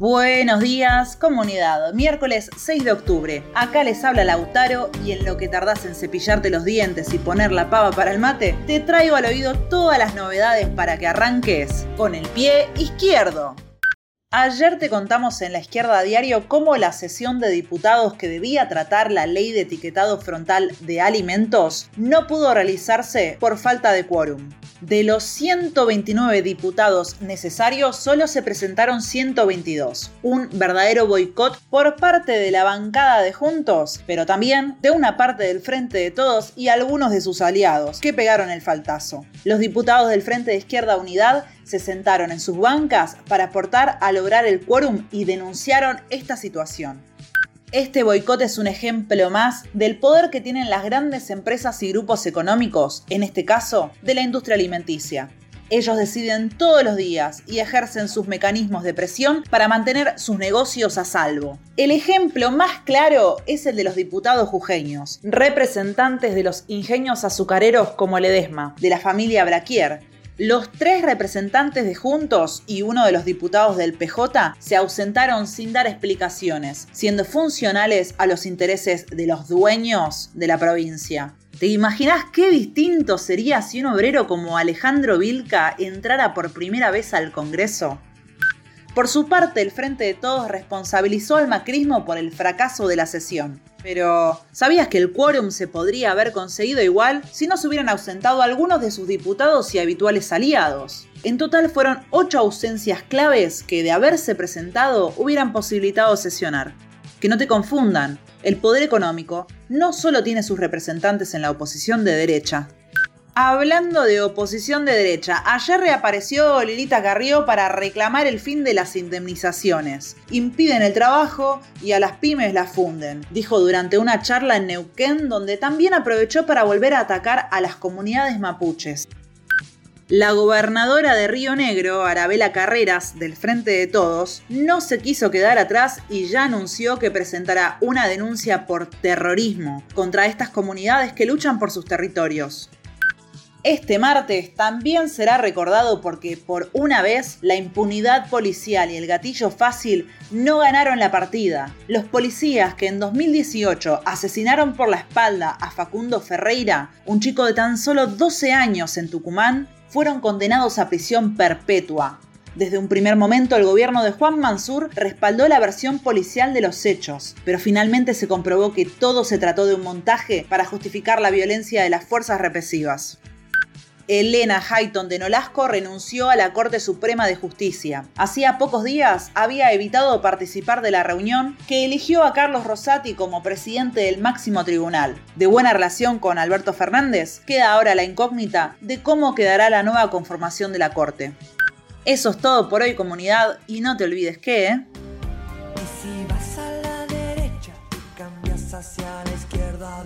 Buenos días, comunidad. Miércoles 6 de octubre. Acá les habla Lautaro y en lo que tardás en cepillarte los dientes y poner la pava para el mate, te traigo al oído todas las novedades para que arranques con el pie izquierdo. Ayer te contamos en la izquierda diario cómo la sesión de diputados que debía tratar la ley de etiquetado frontal de alimentos no pudo realizarse por falta de quórum. De los 129 diputados necesarios, solo se presentaron 122. Un verdadero boicot por parte de la bancada de Juntos, pero también de una parte del Frente de Todos y algunos de sus aliados, que pegaron el faltazo. Los diputados del Frente de Izquierda Unidad se sentaron en sus bancas para aportar a lograr el quórum y denunciaron esta situación. Este boicot es un ejemplo más del poder que tienen las grandes empresas y grupos económicos, en este caso, de la industria alimenticia. Ellos deciden todos los días y ejercen sus mecanismos de presión para mantener sus negocios a salvo. El ejemplo más claro es el de los diputados jujeños, representantes de los ingenios azucareros como Ledesma, de la familia Braquier, los tres representantes de Juntos y uno de los diputados del PJ se ausentaron sin dar explicaciones, siendo funcionales a los intereses de los dueños de la provincia. ¿Te imaginas qué distinto sería si un obrero como Alejandro Vilca entrara por primera vez al Congreso? Por su parte, el Frente de Todos responsabilizó al macrismo por el fracaso de la sesión. Pero, ¿sabías que el quórum se podría haber conseguido igual si no se hubieran ausentado algunos de sus diputados y habituales aliados? En total fueron ocho ausencias claves que, de haberse presentado, hubieran posibilitado sesionar. Que no te confundan, el poder económico no solo tiene sus representantes en la oposición de derecha, Hablando de oposición de derecha, ayer reapareció Lilita Carrió para reclamar el fin de las indemnizaciones. Impiden el trabajo y a las pymes las funden, dijo durante una charla en Neuquén donde también aprovechó para volver a atacar a las comunidades mapuches. La gobernadora de Río Negro, Arabela Carreras, del Frente de Todos, no se quiso quedar atrás y ya anunció que presentará una denuncia por terrorismo contra estas comunidades que luchan por sus territorios. Este martes también será recordado porque por una vez la impunidad policial y el gatillo fácil no ganaron la partida. Los policías que en 2018 asesinaron por la espalda a Facundo Ferreira, un chico de tan solo 12 años en Tucumán, fueron condenados a prisión perpetua. Desde un primer momento el gobierno de Juan Mansur respaldó la versión policial de los hechos, pero finalmente se comprobó que todo se trató de un montaje para justificar la violencia de las fuerzas represivas. Elena Hayton de Nolasco renunció a la Corte Suprema de Justicia. Hacía pocos días había evitado participar de la reunión que eligió a Carlos Rosati como presidente del máximo tribunal. De buena relación con Alberto Fernández, queda ahora la incógnita de cómo quedará la nueva conformación de la Corte. Eso es todo por hoy comunidad y no te olvides que... ¿eh? si vas a la derecha, cambias hacia la izquierda.